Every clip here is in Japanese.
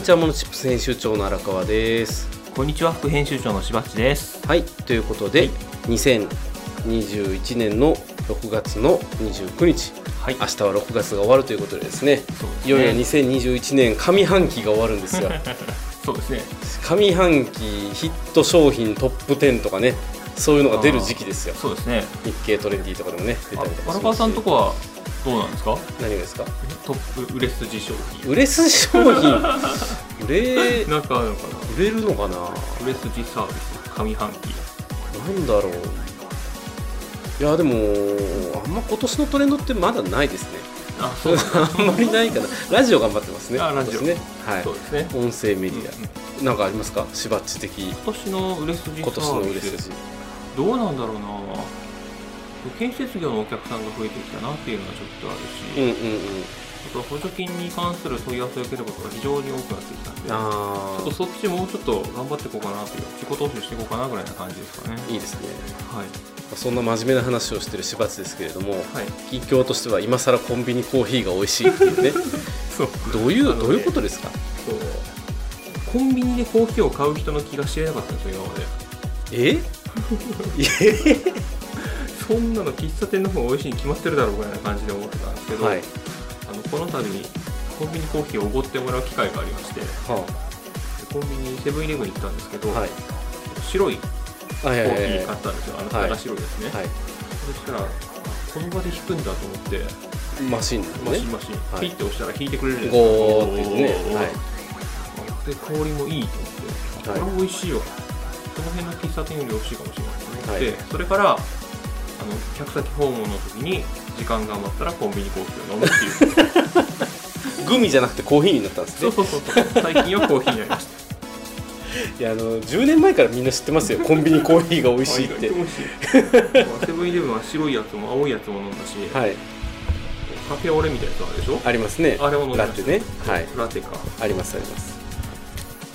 にちはモノチップス編集長の荒川です。こんにちは副編集長のしばっちです。はいということで、2021年の6月の29日。はい。明日は6月が終わるということでですね。ね。いよいよ2021年上半期が終わるんですよ。そうですね。上半期ヒット商品トップ10とかねそういうのが出る時期ですよ。そうですね。日経トレンディとかでもね出たりとか荒川さんとこはどうなんですか？何がですか？トップ売れ筋商品。売れ筋商品？売れ なんかあるのかな？売れるのかな？売れ筋サービス上半期。なんだろう。いやでもあんま今年のトレンドってまだないですね。あそう。なんだあんまりないかな。ラジオ頑張ってますねあラジオ。ね。はい。そうですね。音声メディうんうん。アなんかありますか？しばっち的。今年の売れ筋サ今年の売れ筋。どうなんだろうな建設業のお客さんが増えてきたなっていうのはちょっとあるし、うんうんうん。あとは補助金に関する問い合わせを受けることが非常に多くなってきたんでちょあっとそっちもうちょっと頑張っていこうかなという自己投資していこうかなぐらいな感じですかね。あいいですね。はい。そんな真面目な話をしてるしばっちですけれどもはい。近況としては今更コンビニコーヒーが美味しいっていうね。そう。どういうどういうことですか？そう。コンビニでコーヒーを買う人の気が知れなかったんですよ今まで。ええ？そんなの喫茶店の方が美味しいに決まってるだろうぐらいな感じで思ってたんですけど、はい。あのこの度にコンビニコーヒーをおごってもらう機会がありましてはコンビニセブンイレブンに行ったんですけど、あはい。白いコーヒー買ったんですよ。あのはい。蓋が白いですね、はい。そしたらあこの場で引くんだと思ってマシンですね。マシンマシン、はい。ピッて押したら引いてくれるんですゴーって言ってね。ゴーはい。で香りもいいと思って、はい。これも美味しいわ。その辺の喫茶店より美味しいかもしれないと思って、はい。それからあの客先訪問の時に時間が余ったらコンビニコーヒーを飲むっていう。グミじゃなくてコーヒーになったんですね。そうそうそう。最近はコーヒーになりました。いやあの10年前からみんな知ってますよ。コンビニコーヒーが美味しいって。セブンイレブンは白いやつも青いやつも飲んだし、はい。カフェオレみたいなやつあるでしょ？ありますね。あれを飲みました。ラテね。はい。ラテか。ありますあります。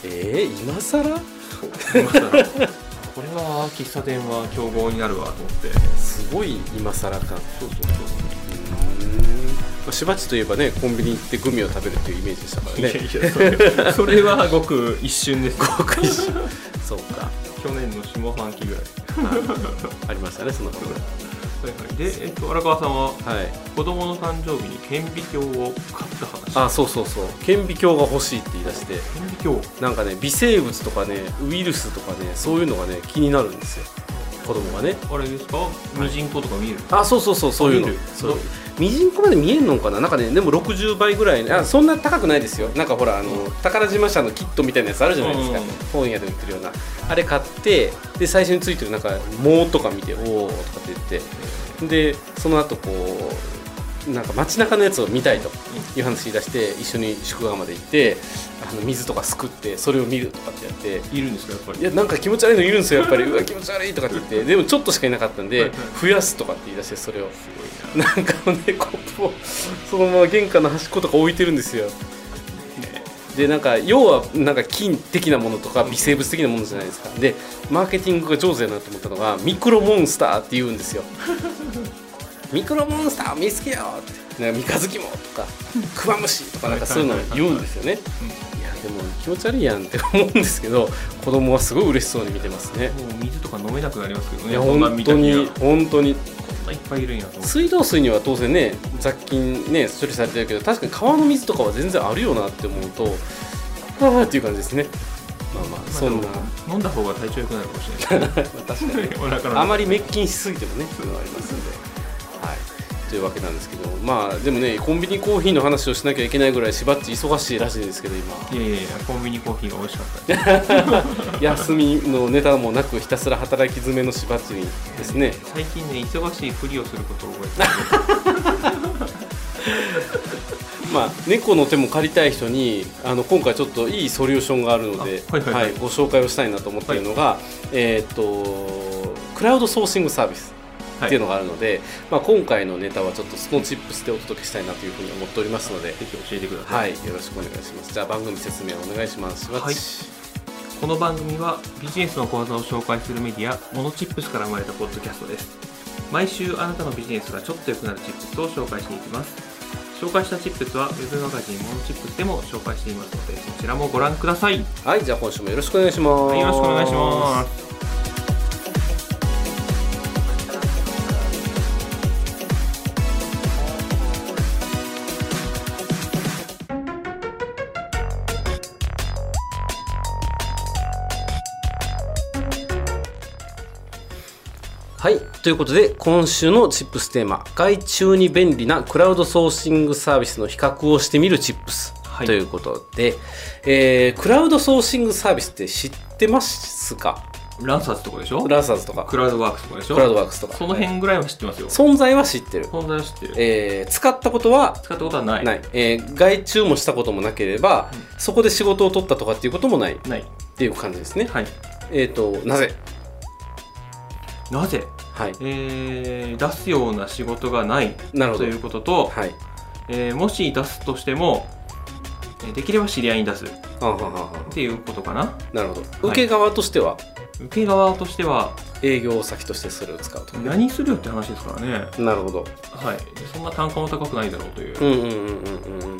えー、今更？そうまさかこれは喫茶店は競合になるわと思って。すごい今更感。そうそうそうしばっちといえばねコンビニ行ってグミを食べるっていうイメージでしたからいやねいやそれそれはごく一瞬です。ごく一瞬。そうか。去年の下半期ぐらい。ありましたねその頃はいはい。で、えっと、荒川さんははい。子供の誕生日に顕微鏡を買った話。あそうそうそう。顕微鏡が欲しいって言い出して。顕微鏡。なんかね微生物とかねウイルスとかねそういうのがね気になるんですよ。子供がね。あれですか？ミジンコとか見える、あそうそうそうそういうの。見る。そうミジンコまで見えんのかな？なんかねでも60倍ぐらいあそんな高くないですよ。なんかほらあの宝島社のキットみたいなやつあるじゃないですか、うん本屋で売ってるような。あれ買ってで最初についてるなんか藻とか見ておおとかって言って。でその後こうなんか街中のやつを見たいという話し出して一緒に宿川まで行ってあの水とかすくってそれを見るとかってやって。いるんですかやっぱり？いやなんか気持ち悪いのいるんですよやっぱり。うわ気持ち悪いとかって言って。でもちょっとしかいなかったんで増やすとかって言い出してそれをななんかねコップをそのまま玄関の端っことか置いてるんですよ。でなんか要はなんか菌的なものとか微生物的なものじゃないですか。でマーケティングが上手だなと思ったのがミクロモンスターって言うんですよ。ミクロモンスター見つけようって。なんか三日月もとかクワムシとかなんかそういうのを言うんですよね。いやでも気持ち悪いやんって思うんですけど子供はすごい嬉しそうに見てますね。もう水とか飲めなくなりますけどねいや本当に本当にないっぱいいるんやと水道水には当然ね雑菌ね処理されてるけど確かに川の水とかは全然あるよなって思うとああっていう感じですね。まあまあそんな。飲んだ方が体調良くなるかもしれない。確かに。お腹のあまり滅菌しすぎてもねそういうのがありますので。はいというわけなんですけどまあでもねコンビニコーヒーの話をしなきゃいけないぐらいしばっち忙しいらしいんですけど今。いやいやいやコンビニコーヒーが美味しかった。休みのネタもなくひたすら働き詰めのしばっちにですね。最近ね忙しいふりをすることを覚えて まあ、猫の手も借りたい人にあの今回ちょっといいソリューションがあるので、あはいはいはい。ご紹介をしたいなと思っているのが、えーっとクラウドソーシングサービス。はいっていうのがあるので、まあ、今回のネタはちょっとスノーチップスでお届けしたいなというふうに思っておりますので、ぜひ教えてください、はい、よろしくお願いします。じゃあ番組説明お願いします。はい。この番組はビジネスの講座を紹介するメディアモノチップスから生まれたポッドキャストです。毎週あなたのビジネスがちょっと良くなるチップスを紹介していきます。紹介したチップスは Web マガジンモノチップスでも紹介していますのでそちらもご覧ください、はいじゃあ今週もよろしくお願いします、はい、よろしくお願いしますはい。ということで今週のチップステーマ外注に便利なクラウドソーシングサービスの比較をしてみるチップス、はい。ということで、えークラウドソーシングサービスって知ってますか？ランサーズとかでしょ？ランサーズとか。クラウドワークスとかでしょ？クラウドワークスとか。その辺ぐらいは知ってますよ。存在は知ってる、存在は知ってるえー使ったことは？使ったことはない。ない、えー外注もしたこともなければ、そこで仕事を取ったとかっていうこともない。っない。ていう感じですね、はい。えっ、となぜ？なぜ、はい。えー出すような仕事がないということと、はい。えーもし出すとしてもえーできれば知り合いに出すっていうことかな。なるほど。受け側としては？受け側としては営業先としてそれを使うと何するよって話ですからね。なるほど。はい。でそんな単価も高くないだろうという、っうんうんうんうんうん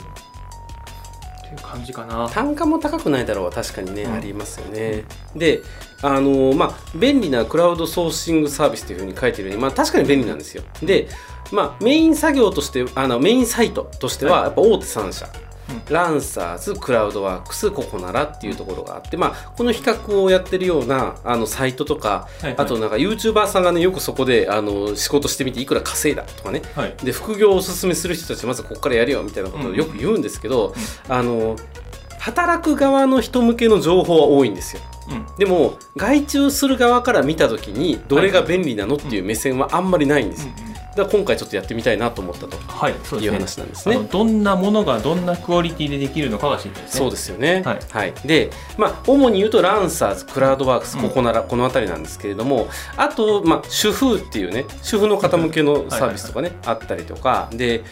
ていう感じかな。単価も高くないだろうは確かにね、うん。ありますよね。であのーまあ便利なクラウドソーシングサービスというふうに書いてるようにまあ確かに便利なんですよ。でまあメイン作業としてあのメインサイトとしてはやっぱ大手3社、うんランサーズ、クラウドワークス、ココナラっていうところがあって、まあ、この比較をやってるようなあのサイトとか、はいはい。あとなんか YouTuber さんがね、よくそこであの仕事してみていくら稼いだとかね、はい。で副業をおすすめする人たちまずここからやるよみたいなことをよく言うんですけど、あの働く側の人向けの情報は多いんですよ。うん。でも外注する側から見た時にどれが便利なのっていう目線はあんまりないんですよ。だから今回ちょっとやってみたいなと思ったとはいそういうですね。話なんですね。どんなものがどんなクオリティでできるのかが知りたいですね。そうですよね。はい。で、まあ、主に言うと、ランサーズ、クラウドワークス、うんここなら、この辺りなんですけれども、あと、まあ、主婦っていうね、主婦の方向けのサービスとかね、あったりとか、で、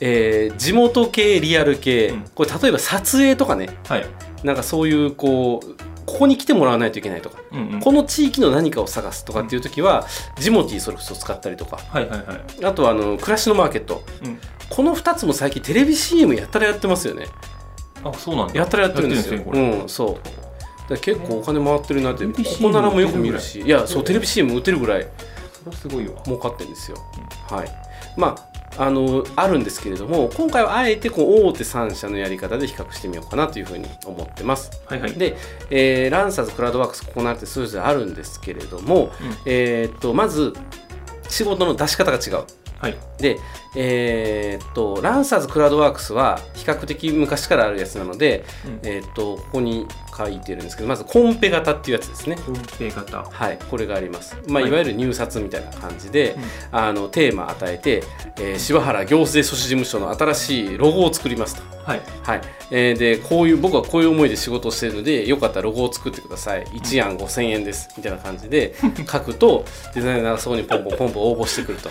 えー地元系、リアル系、うん。これ、例えば撮影とかね、はい。なんかそういう、こう、ここに来てもらわないといけないとか、うんうん。この地域の何かを探すとかっていう時は、ジモティーそれこそ使ったりとか、はいはいはい。あとはあの暮らしのマーケット、うん。この2つも最近テレビ CM やったらやってますよね。あそうなんだ。やったらやってるんですよ。うん、そう。結構お金回ってるなって、ここならもよく見るし、いや、そう、テレビ CM 打てるぐらいれそれはすごいわ。儲かってるんですよ。はい。まあ、あの、あるんですけれども、今回はあえてこう大手3社のやり方で比較してみようかなというふうに思ってます。はいはいで、えーランサーズ、クラウドワークス、ここなってそれぞれあるんですけれども、うんえーっと、まず、仕事の出し方が違う。はい。で、えーっと、ランサーズクラウドワークスは比較的昔からあるやつなので、うん。えーっと、ここに書いてるんですけど、まずコンペ型っていうやつですね。ホームペ型。はい、これがあります。まあ、はい。いわゆる入札みたいな感じで、うん。あのテーマ与えて、えー柴原行政書士事務所の新しいロゴを作りますと。はい。はい、えーでこういう僕はこういう思いで仕事をしているのでよかったらロゴを作ってください。1案5000円です。みたいな感じで書くとデザイナーがそこにポンポンポンポン応募してくると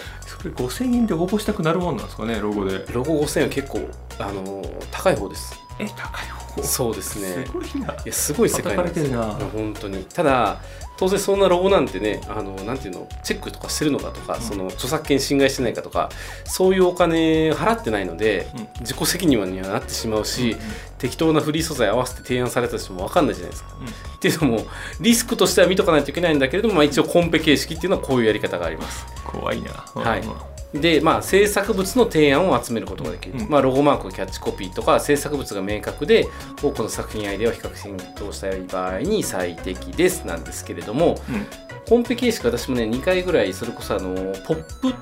5000円で応募したくなるもんなんですかねロゴで。ロゴ5000円は結構、あのー高い方です。え高い方？そうですね。すごいな。いやすごい世界なんですよ。本当に。ただ当然そんなロゴなんてねあのなんていうのチェックとかしてるのかとか、ん。その著作権侵害してないかとかそういうお金払ってないので、うん。自己責任にはなってしまうし、適当なフリー素材合わせて提案されたとしても分かんないじゃないですか。っていうのもリスクとしては見とかないといけないんだけれども、まあ、一応コンペ形式っていうのはこういうやり方があります。怖いな。はい。うんで、まあ、制作物の提案を集めることができる、うん。まあ、ロゴマークキャッチコピーとか制作物が明確で多くの作品アイデアを比較的に通したい場合に最適ですなんですけれどもうん。コンペ形式私もね2回ぐらいそれこそあのポップ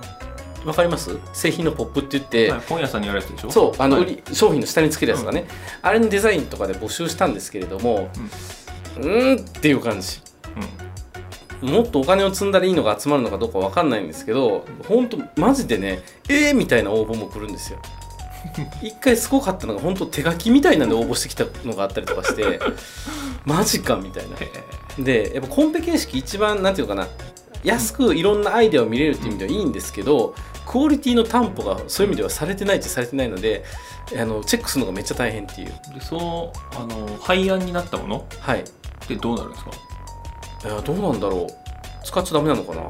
わかります？製品のポップって言って、はい本屋さんにあるやつでしょ？そうあの、はい。商品の下につけるやつがね、あれのデザインとかで募集したんですけれどもうーんっていう感じもっとお金を積んだらいいのが集まるのかどうかわかんないんですけど本当マジでねえーみたいな応募も来るんですよ。一回すごかったのが本当手書きみたいなんで応募してきたのがあったりとかしてマジかみたいな。へでやっぱコンペ形式一番なんていうのかな安くいろんなアイデアを見れるっていう意味ではいいんですけどクオリティの担保がそういう意味ではされてないっちゃされてないのであのチェックするのがめっちゃ大変っていう。えでそのあの廃案になったもの？はい。ってどうなるんですか？いやどうなんだろう。使っちゃダメなのかな。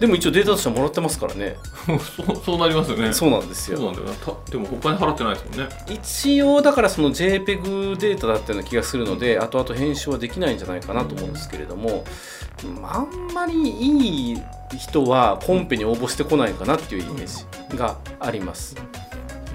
でも一応データとしてはもらってますからね。そうそうなりますよね。そうなんですよ。そうなんだよな。たでもお金払ってないですもんね。一応だからその JPEG データだったような気がするので後々編集はできないんじゃないかなと思うんですけれどもあんまりいい人はコンペに応募してこないかなっていうイメージがあります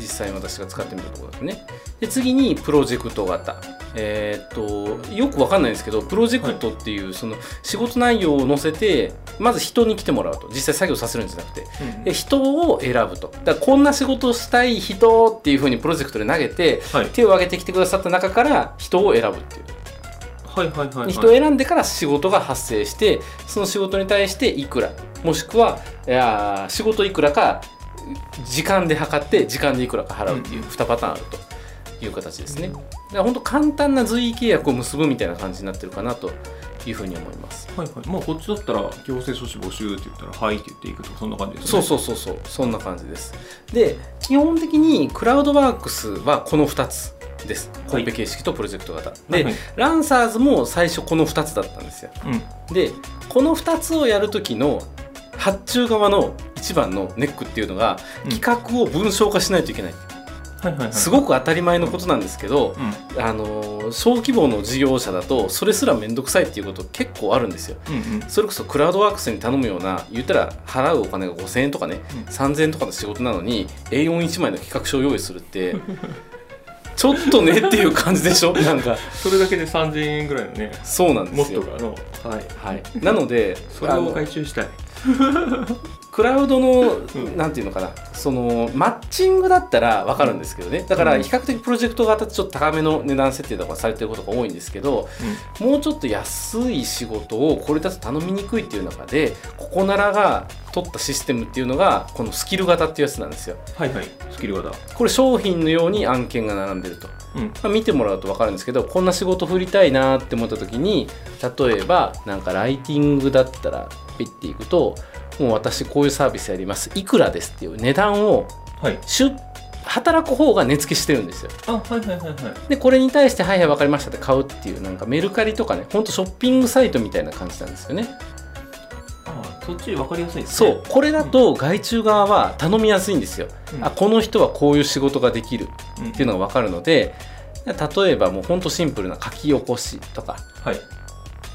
実際に私が使ってみたところだとね。で次にプロジェクト型えーっとよくわかんないんですけどプロジェクトっていうその仕事内容を載せてまず人に来てもらうと。実際作業させるんじゃなくて。で人を選ぶと。だからこんな仕事をしたい人っていうふうにプロジェクトで投げてはい。手を挙げてきてくださった中から人を選ぶっていう。はいはいはいはい。人を選んでから仕事が発生してその仕事に対していくらもしくはいやー仕事いくらか時間で測って時間でいくらか払うっていう2パターンあるという形ですね。だから本当簡単な随意契約を結ぶみたいな感じになってるかなというふうに思います。はいはい。まあこっちだったら行政書士募集って言ったら「はい」って言っていくとかそんな感じですね。そうそうそうそう。そんな感じです。で基本的にクラウドワークスはこの2つです。コンペ形式とプロジェクト型、で、はいランサーズも最初この2つだったんですよ。うん。でこの2つをやる時の発注側の一番のネックっていうのがうん。企画を文章化しないといけない、すごく当たり前のことなんですけど、うん。あのー小規模の事業者だとそれすら面倒くさいっていうこと結構あるんですよ。うんうん。それこそクラウドワークスに頼むような言ったら払うお金が5000円とかね、うん。3000円とかの仕事なのに A41 枚の企画書を用意するってちょっとねっていう感じでしょ？なんか。それだけで3000円ぐらいのねそうなんですよ。はいはい、なので それを回収したいクラウドの、ん。なんていうのかな。そのマッチングだったら分かるんですけどね。だからうん。比較的プロジェクト型ってちょっと高めの値段設定とかされてることが多いんですけどもうちょっと安い仕事をこれだと頼みにくいっていう中でここならが取ったシステムっていうのがこのスキル型っていうやつなんですよ。はいはい。スキル型。これ商品のように案件が並んでると、うん。まあ見てもらうと分かるんですけどこんな仕事振りたいなって思った時に例えばなんかライティングだったらピッていくともう私こういうサービスやります。いくらですっていう値段をはい。しゅ働く方が値付けしてるんですよ。あはいはいはいはい。でこれに対して「はいはい分かりました」って買うっていうなんかメルカリとかねほんとショッピングサイトみたいな感じなんですよね。あそっち分かりやすいですね。そう。これだと外注側は頼みやすいんですよ、うん。あこの人はこういう仕事ができるうんっていうのが分かるので例えばもうほんとシンプルな書き起こしとかはい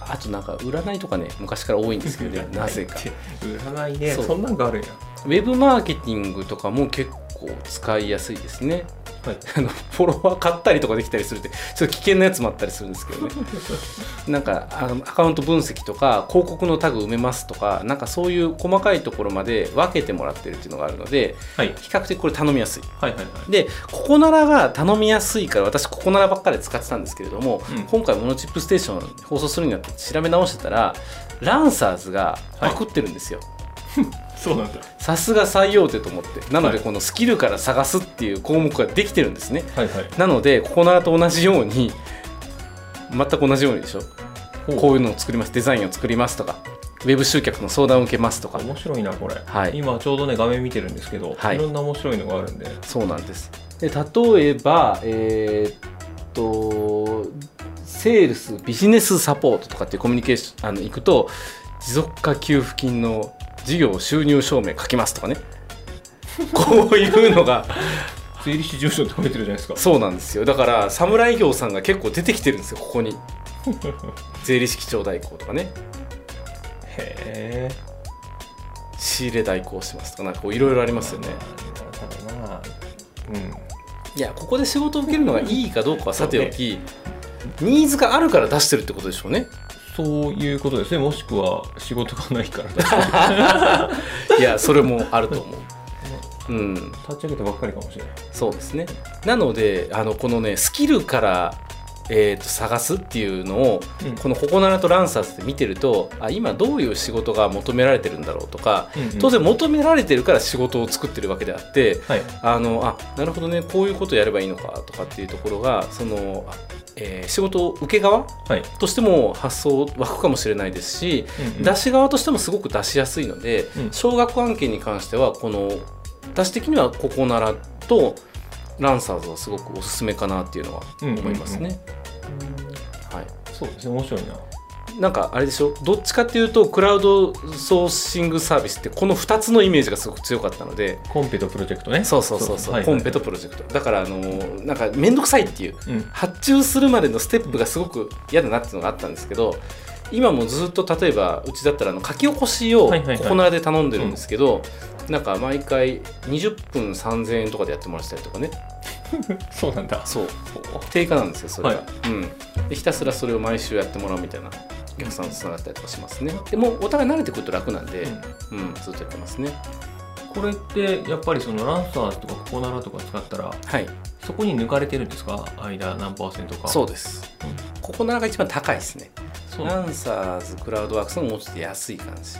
あとなんか占いとかね昔から多いんですけどね なぜか。占いねそんなんがあるんや。ウェブマーケティングとかも結構使いやすいですね。はい。あのフォロワー買ったりとかできたりするってちょっと危険なやつもあったりするんですけどね。なんかあのアカウント分析とか広告のタグ埋めますとかなんかそういう細かいところまで分けてもらってるっていうのがあるのではい。比較的これ頼みやすい。はいはいはい。でココナラが頼みやすいから私ココナラばっかり使ってたんですけれども、うん。今回モノチップステーション放送するにあたって調べ直してたらランサーズがパクってるんですよ、そうなんだ。さすが最大手と思って。なのではいこのスキルから探すっていう項目ができてるんですね。はいはい。なのでココナラと同じように全く同じようにでしょ。こういうのを作りますデザインを作りますとか。ウェブ集客の相談を受けますとか。面白いなこれ、はい。今ちょうどね画面見てるんですけど、はい。い、ろんな面白いのがあるんで。そうなんです。で例えばえーっとセールスビジネスサポートとかっていうコミュニケーションあの行くと持続化給付金の事業収入証明書きますとかね。こういうのが。税理士事務所って書いてるじゃないですか。そうなんですよ。だから侍業さんが結構出てきてるんですよここに。税理士基調代行とかね。へえ。仕入れ代行しますとかなんかこういろいろありますよね。うん。いやここで仕事を受けるのがいいかどうかはさておき、ニーズがあるから出してるってことでしょうねそういうことですね。もしくは仕事がないから立 いやそれもあると思う。うん。ち上げたばっかりかもしれない。そうですね。なのであのこのねスキルから、えー、と探すっていうのを、うん。このココナラとランサーズで見てるとあ今どういう仕事が求められてるんだろうとか、うんうん。当然求められてるから仕事を作ってるわけであってはい。あのあなるほどねこういうことやればいいのかとかっていうところがその、あえー仕事受け側はい、としても発想湧くかもしれないですし、うんうん。出し側としてもすごく出しやすいので、うん。少額案件に関してはこの出し的にはココナラとランサーズはすごくおすすめかなっていうのは思いますね。はい、そうですね。面白いななんかあれでしょ？どっちかっていうとクラウドソーシングサービスってこの2つのイメージがすごく強かったので。コンペとプロジェクトね。そうそうそうそう、はいはい。コンペとプロジェクト。だからあのーなんか面倒くさいっていう。うん。発注するまでのステップがすごく嫌だなっていうのがあったんですけど今もずっと例えばうちだったらあの書き起こしをココナラで頼んでるんですけど、なんか毎回20分3000円とかでやってもらったりとかね。そうなんだ。そう。定価なんですよそれが、はい。うん、でひたすらそれを毎週やってもらうみたいなお客さんとつながったりとかしますね。でもお互い慣れてくると楽なんで、うん。ずっとやってますね。これってやっぱりそのランサーズとかココナラとか使ったらはい。そこに抜かれてるんですか？間何パーセントか。そうです、ここならが一番高いですね。ランサーズクラウドワークスのもうちょっと安い感じ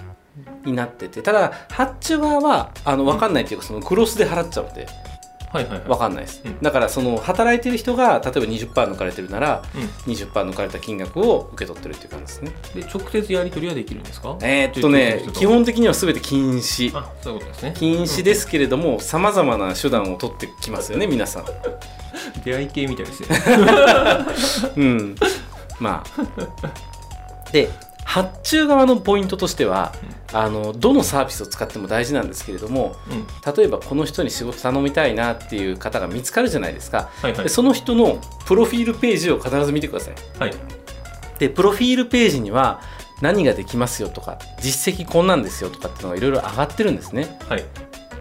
になっててただ発注側はあの分かんないっていうかそのクロスで払っちゃうのではいはいはい。分かんないです、うん。だからその働いてる人が例えば20%抜かれてるならう20%抜かれた金額を受け取ってるっていう感じですね。ん、で直接やり取りはできるんですか？えーっとね基本的には全て禁止。あそういうことですね。禁止ですけれどもさまざまな手段を取ってきますよね皆さん。出会い系みたいですね。うん。まあ。で発注側のポイントとしてはあのどのサービスを使っても大事なんですけれどもうん。例えばこの人に仕事頼みたいなっていう方が見つかるじゃないですか。はいはい。でその人のプロフィールページを必ず見てください。はい。でプロフィールページには何ができますよとか実績こんなんですよとかっていうのがいろいろ上がってるんですね。はい。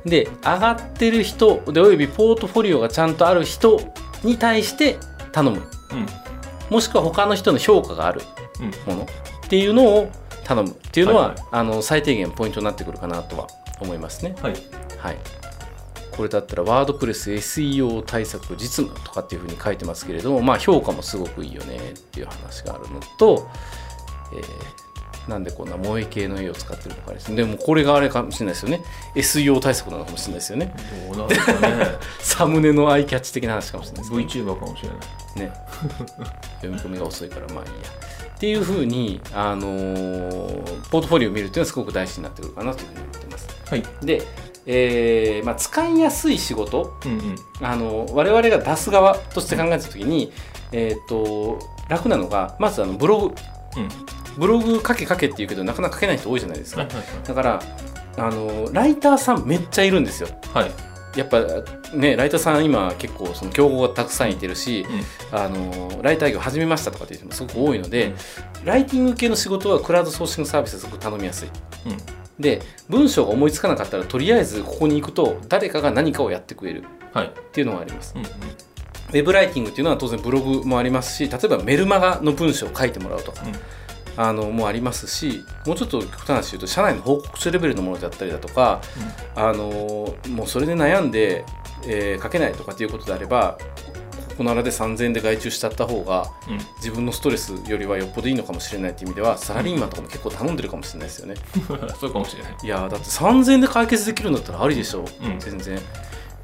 で上がってる人でおよびポートフォリオがちゃんとある人に対して頼む。うん。もしくは他の人の評価があるうん。ものっていうのを頼むっていうのは、はいはい。あの最低限ポイントになってくるかなとは思いますね。はい。はい、これだったらワードプレス SEO 対策実務とかっていうふうに書いてますけれども、まあ、評価もすごくいいよねっていう話があるのと、えーなんでこんな萌え系の絵を使ってるのかですね。でもこれがあれかもしれないですよね。SEO 対策なのかもしれないですよね。どうなんですかね。サムネのアイキャッチ的な話かもしれないですね。VTuber かもしれない。ね。読み込みが遅いからまあいいやっていうふうに、あのーポートフォリオを見るっていうのはすごく大事になってくるかなというふうに思ってます。はい。で、えーまあ、使いやすい仕事。うんうん。あの我々が出す側として考えた時に、えー、と楽なのがまずあのブログ。うん。ブログ書け書けって言うけどなかなか書けない人多いじゃないですか、はいはいだからあのライターさんめっちゃいるんですよ。はいはいやっぱねライターさん今結構その競合がたくさんいてるし、あのライター業始めましたとかっていう人もすごく多いので、ライティング系の仕事はクラウドソーシングサービスですごく頼みやすい。うん。うんで文章が思いつかなかったらとりあえずここに行くと誰かが何かをやってくれる。はい。っていうのがあります。うんうん。ウェブライティングっていうのは当然ブログもありますし例えばメルマガの文章を書いてもらうとか、うんあのもありますしもうちょっと極端な話言うと社内の報告書レベルのものだったりだとか、あのもうそれで悩んで、えー書けないとかっていうことであればここならで3000円で外注しちゃった方がうん。自分のストレスよりはよっぽどいいのかもしれないっていう意味ではサラリーマンとかも結構頼んでるかもしれないですよね。そうかもしれない。いやーだって3000円で解決できるんだったらありでしょ。う、うん。全然。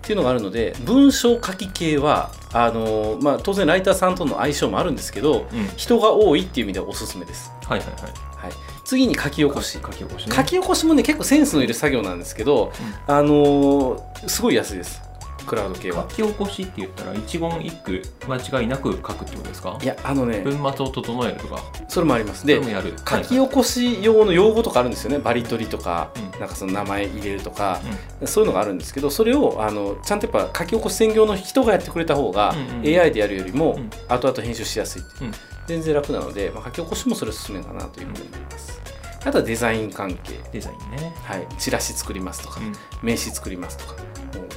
っていうのがあるので文章書き系はあのーまあ、当然ライターさんとの相性もあるんですけどうん。人が多いっていう意味ではおすすめです。はいはいはい。はい、次に書き起こし。書き起こしね。書き起こしもね結構センスのいる作業なんですけど、あのーすごい安いですクラウド系は？書き起こしって言ったら一言一句間違いなく書くってことですか？いやあのね文末を整えるとか。それもあります。でそれもやる。書き起こし用の用語とかあるんですよね。バリ取りとか、うん。なんかその名前入れるとか、うそういうのがあるんですけどそれをあのちゃんとやっぱ書き起こし専業の人がやってくれた方が、うんうん AI でやるよりもうん。後々編集しやすいっていう、うん。全然楽なので、まあ、書き起こしもそれおすすめかなというふうに思います。あとはデザイン関係、デザインね。はい、チラシ作りますとか、うん。名刺作りますとか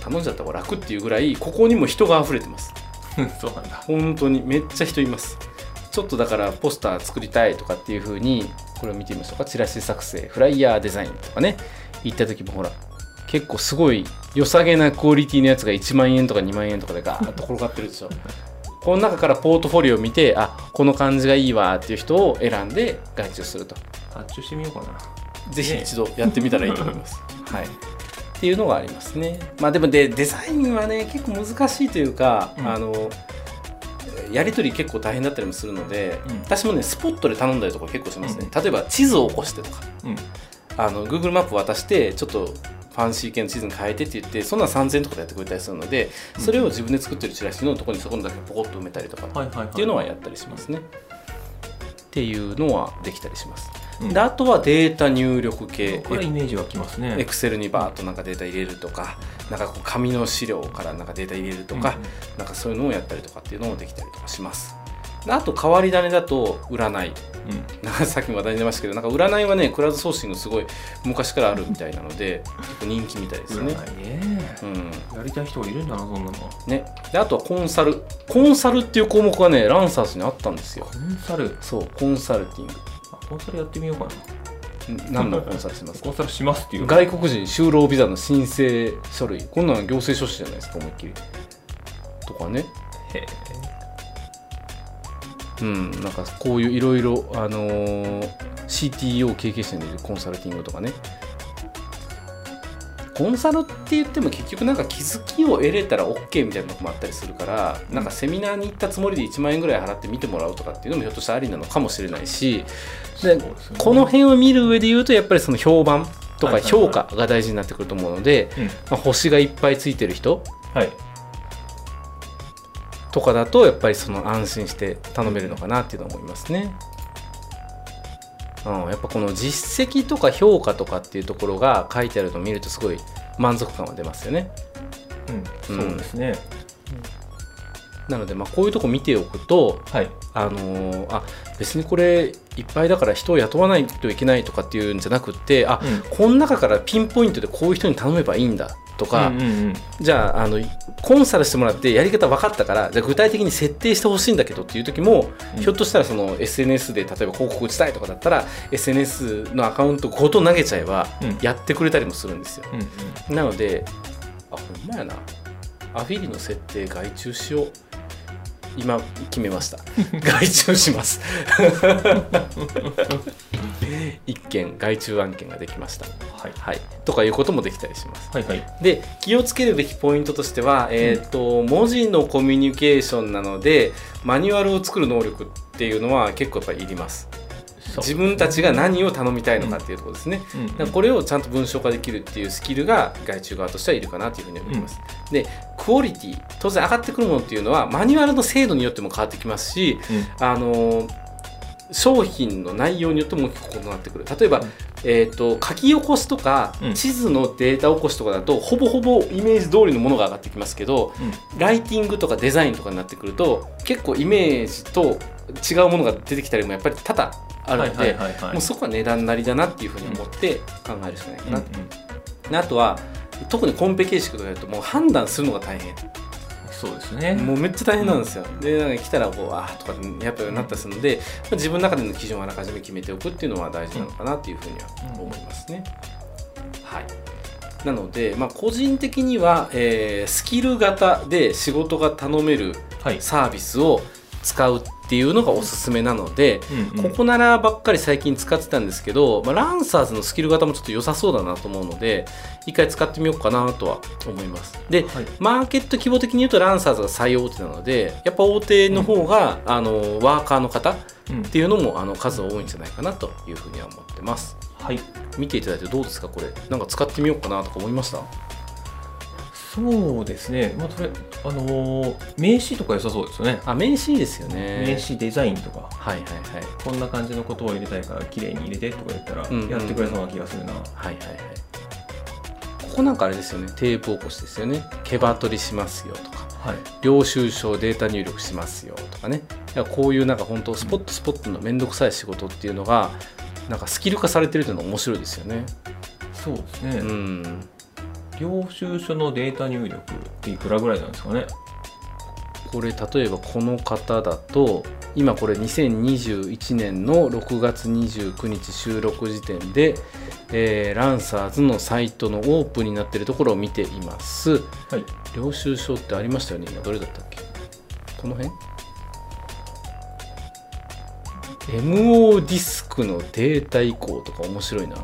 頼んじゃった方が楽っていうぐらいここにも人が溢れてます。そうなんだ。本当にめっちゃ人います。ちょっとだからポスター作りたいとかっていう風にこれを見てみましょうか。チラシ作成フライヤーデザインとかね。行った時もほら結構すごい良さげなクオリティのやつが1万円とか2万円とかでガーッと転がってるでしょ。この中からポートフォリオを見てあこの感じがいいわっていう人を選んで外注すると。発注してみようかな。ぜひ一度やってみたらいいと思います。はい、っていうのがありますね。まあでもでデザインはね結構難しいというか、うんあのやり取り結構大変だったりもするので、うん私もねスポットで頼んだりとか結構しますね。う例えば地図を起こしてとかうんあの Google マップ渡してちょっとファンシー系の地図に変えてって言ってそんな3000円とかでやってくれたりするのでそれを自分で作ってるチラシのところにそこにだけポコッと埋めたりとかっていうのはやったりしますね。っていうのはできたりします。うんであとはデータ入力系。これイメージ湧きますね。エクセルにバーッとなんかデータ入れるとかなんかこう紙の資料からなんかデータ入れるとか、うんなんかそういうのをやったりとかっていうのもできたりとかします。であと変わり種だと占い。うん。なんかさっきも話題に出ましたけどなんか占いはねクラウドソーシングすごい昔からあるみたいなので結構人気みたいですね。占いね。うん。やりたい人がいるんだなそんなの。ね、であとはコンサル。コンサルっていう項目がねランサーズにあったんですよ。コンサル。そうコンサルティング。あコンサルやってみようかな。ん。何のコンサルしてますか？コンサルしますっていう。外国人就労ビザの申請書類。こんなの行政書士じゃないですか思いっきり。とかね。へえ。うん。なんかこういういろいろあのー CTO 経験者にいるコンサルティングとかねコンサルって言っても結局なんか気づきを得れたら OK みたいなのもあったりするからなんかセミナーに行ったつもりで1万円ぐらい払って見てもらうとかっていうのもひょっとしたらありなのかもしれないしでこの辺を見る上で言うとやっぱりその評判とか評価が大事になってくると思うので、うん。まあ、星がいっぱいついてる人はい。とかだとやっぱりその安心して頼めるのかなっていうのは思いますね。うん、やっぱこの実績とか評価とかっていうところが書いてあるのを見るとすごい満足感は出ますよね。うん。そうですね。なのでまあこういうとこ見ておくと、はい。あのーあ別にこれいっぱいだから人を雇わないといけないとかっていうんじゃなくってあ、うん。この中からピンポイントでこういう人に頼めばいいんだとか、うんうんうん。じゃああのコンサルしてもらってやり方分かったからじゃあ具体的に設定してほしいんだけどっていう時も、うん。ひょっとしたらその SNS で例えば広告打ちたいとかだったら SNS のアカウントごと投げちゃえばうん。やってくれたりもするんですよ。うん。なのであほんまやな。アフィリの設定外注しよう今決めました。外注します。一件外注案件ができました。はい。はい。とかいうこともできたりします。はいはい。で気をつけるべきポイントとしては、えーと文字のコミュニケーションなのでマニュアルを作る能力っていうのは結構やっぱりいります自分たちが何を頼みたいのかっていうところですね、うん。これをちゃんと文章化できるっていうスキルが外注側としてはいるかなというふうに思います、でクオリティ当然上がってくるものっていうのはマニュアルの精度によっても変わってきますしあの商品の内容によっても大きく異なってくる。例えば、うん。えー、と書き起こしとか、うん。地図のデータ起こしとかだとほぼほぼイメージ通りのものが上がってきますけどライティングとかデザインとかになってくると結構イメージと違うものが出てきたりもやっぱり多々あるので、はいはいはいはい。もうそこは値段なりだなっていうふうに思って考えるしかないかな、うんうんであとは特にコンペ形式とかやるともう判断するのが大変。そうですね。もうめっちゃ大変なんですよ、でなんか来たらこうあーとかやっぱりなったりするので、まあ自分の中での基準をあらかじめ決めておくっていうのは大事なのかなっていうふうには思いますね、はい。なので、まあ、個人的には、えースキル型で仕事が頼めるはい。サービスを使うっていうのがおすすめなので、うんうん。ここならばっかり最近使ってたんですけど、まあ、ランサーズのスキル型もちょっと良さそうだなと思うので一回使ってみようかなとは思います。ではい。マーケット規模的に言うとランサーズが最大手なのでやっぱ大手の方が、あのワーカーの方っうん。ていうのもあの数多いんじゃないかなというふうには思ってます。はい。見ていただいてどうですかこれ。なんか使ってみようかなとか思いました？そうですね。まあそれあのー名刺とか良さそうですよね。あ名刺ですよね。名刺デザインとか。はいはいはい。こんな感じのことを入れたいから綺麗に入れてとか言ったらやってくれそうな気がするな、はいはいはい。ここなんかあれですよね。テープ起こしですよね。毛羽取りしますよとか。はい。領収書データ入力しますよとかね。いやこういうなんか本当スポットスポットの面倒くさい仕事っていうのがなんかスキル化されてるっていうのが面白いですよね。そうですね、うん領収書のデータ入力っていくらぐらいなんですかね？これ例えばこの方だと今これ2021年の6月29日収録時点で、えーランサーズのサイトのオープンになっているところを見ています。はい。領収書ってありましたよね？今どれだったっけ？この辺？MO ディスクのデータ移行とか面白いな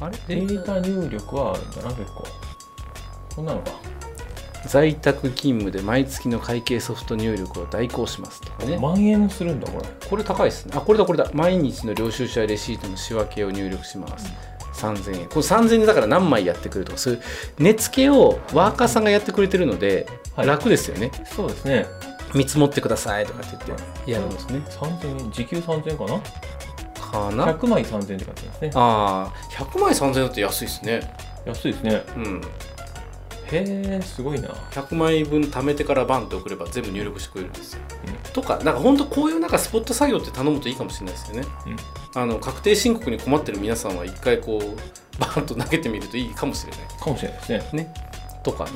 あれ？データ入力はあるんだな結構。こんなのか。在宅勤務で毎月の会計ソフト入力を代行しますとかね。5万円もするんだこれ。これ高いですね。あこれだこれだ。毎日の領収書やレシートの仕分けを入力します。3000円。これ3000円だから何枚やってくるとかそういう値付けをワーカーさんがやってくれてるのではい。楽ですよね、そうですね。見積もってくださいとかって言ってやるんですね。3000円？時給3000円かな？かな。100枚3000円って書いてますね。ああ100枚3000円だって安いですね。安いですね。うん。へえすごいな。100枚分貯めてからバンって送れば全部入力してくれるんですよ、うん。とかなんか本当こういうなんかスポット作業って頼むといいかもしれないですよね、あの確定申告に困ってる皆さんは一回こうバンと投げてみるといいかもしれない。かもしれないですね。とかね。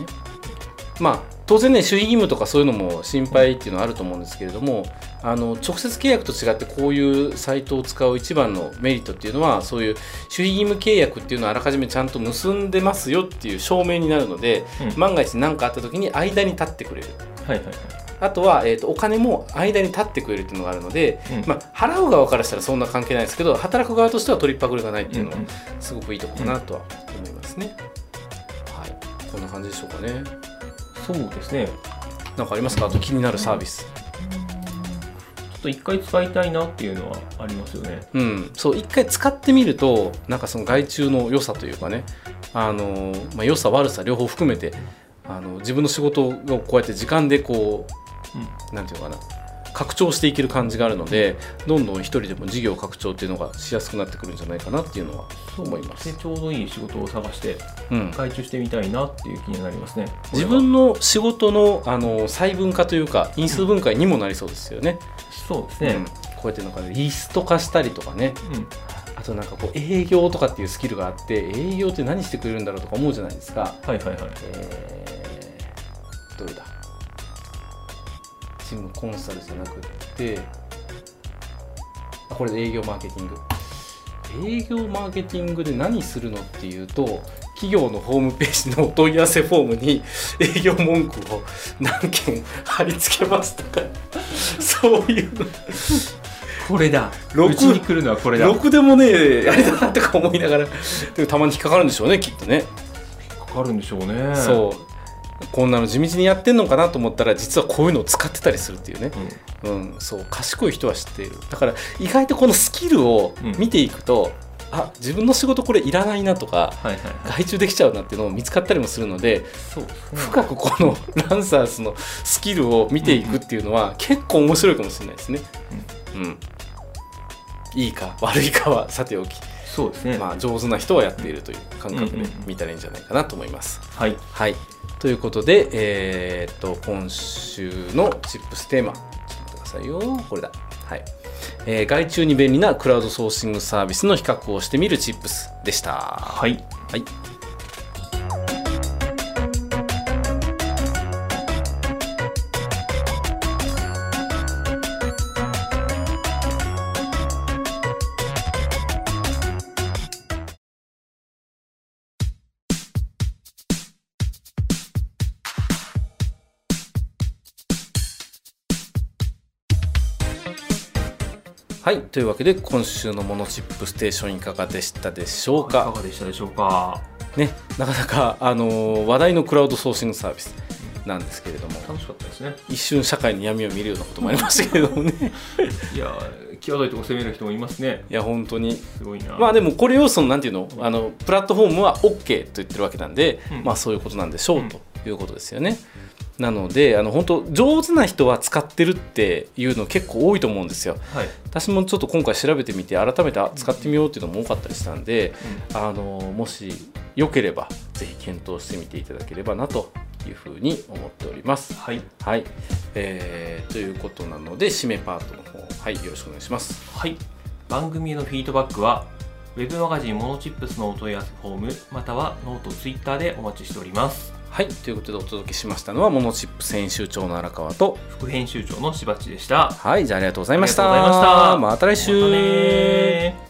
まあ当然ね守秘義務とかそういうのも心配っていうのはあると思うんですけれどもあの直接契約と違ってこういうサイトを使う一番のメリットっていうのはそういう守秘義務契約っていうのをあらかじめちゃんと結んでますよっていう証明になるので、うん。万が一何かあった時に間に立ってくれる。はいはいはい。あとは、えー、とお金も間に立ってくれるっていうのがあるので、うん。まあ、払う側からしたらそんな関係ないですけど働く側としては取りっぱぐれがないっていうのはうんうん。すごくいいところかなとは思いますね。はい、こんな感じでしょうかね。そうですね。なんかありますか？あと気になるサービス。ちょっと一回使いたいなっていうのはありますよね。うん、そう一回使ってみるとなんかその外注の良さというかね。あの、まあ、良さ悪さ両方含めてあの自分の仕事をこうやって時間でこうなんていうのかな。拡張していける感じがあるのでどんどん一人でも事業拡張っていうのがしやすくなってくるんじゃないかなっていうのは思います。で。ちょうどいい仕事を探してうん。外注してみたいなっていう気になりますね。自分の仕事のあの細分化というか因数分解にもなりそうですよね。そうですね。うん。こうやってなんかねリスト化したりとかね。うん。あとなんかこう営業とかっていうスキルがあって営業って何してくれるんだろうとか思うじゃないですか。はいはいはい。えー、どれだ？チームコンサルじゃなくってあこれで営業マーケティング。営業マーケティングで何するのっていうと企業のホームページのお問い合わせフォームに 営業文句を何件貼り付けますとか？そういうの。これだ。うちに来るのはこれだ。ろくでもねあれだなとか思いながら。でもたまに引っかかるんでしょうねきっとね。かかるんでしょうね。そう。こんなの地道にやってんのかなと思ったら実はこういうのを使ってたりするっていうね、うん。うん、そう。賢い人は知っている。だから意外とこのスキルを見ていくと、あ自分の仕事これいらないなとかはいはいはい外注できちゃうなっていうのも見つかったりもするのでね深くこの ランサーズのスキルを見ていくっていうのは結構面白いかもしれないですね。うんいいか悪いかは さておき、そうですねまあ、上手な人はやっているという感覚でうんうんうん見たらいいんじゃないかなと思います。はいはい。ということで、えーっと、今週のチップステーマ、ちょっと待ってくださいよ。これだ。はい。えー外注に便利なクラウドソーシングサービスの比較をしてみるチップスでした。はいはい。はい。というわけで、今週のモノチップステーションいかがでしたでしょういかか。がでしたでしょうか？ね、なかなか、あのー話題のクラウドソーシングサービスなんですけれども、楽しかったですね一瞬社会に闇を見るようなこともありましたけれどもね。いや際どいとこ攻める人もいますねいや、本当に。すごいなまあでもこれをそのなんていうのあのプラットフォームは OK と言ってるわけなんで、うんまあそういうことなんでしょうということですよね。なのであの本当上手な人は使ってるっていうの結構多いと思うんですよ。はい、私もちょっと今回調べてみて改めてあ使ってみようっていうのも多かったりしたんで、あのもしよければぜひ検討してみていただければなというふうに思っております。はいはい、えーということなので締めパートの方はいよろしくお願いします。はい、番組へのフィードバックはウェブマガジンモノチップスのお問い合わせフォームまたはノートツイッターでお待ちしておりますはい、ということでお届けしましたのはモノチップ編集長の荒川と副編集長のしばっちでしたはい、じゃあありがとうございました。ありがとうございましたまた来週。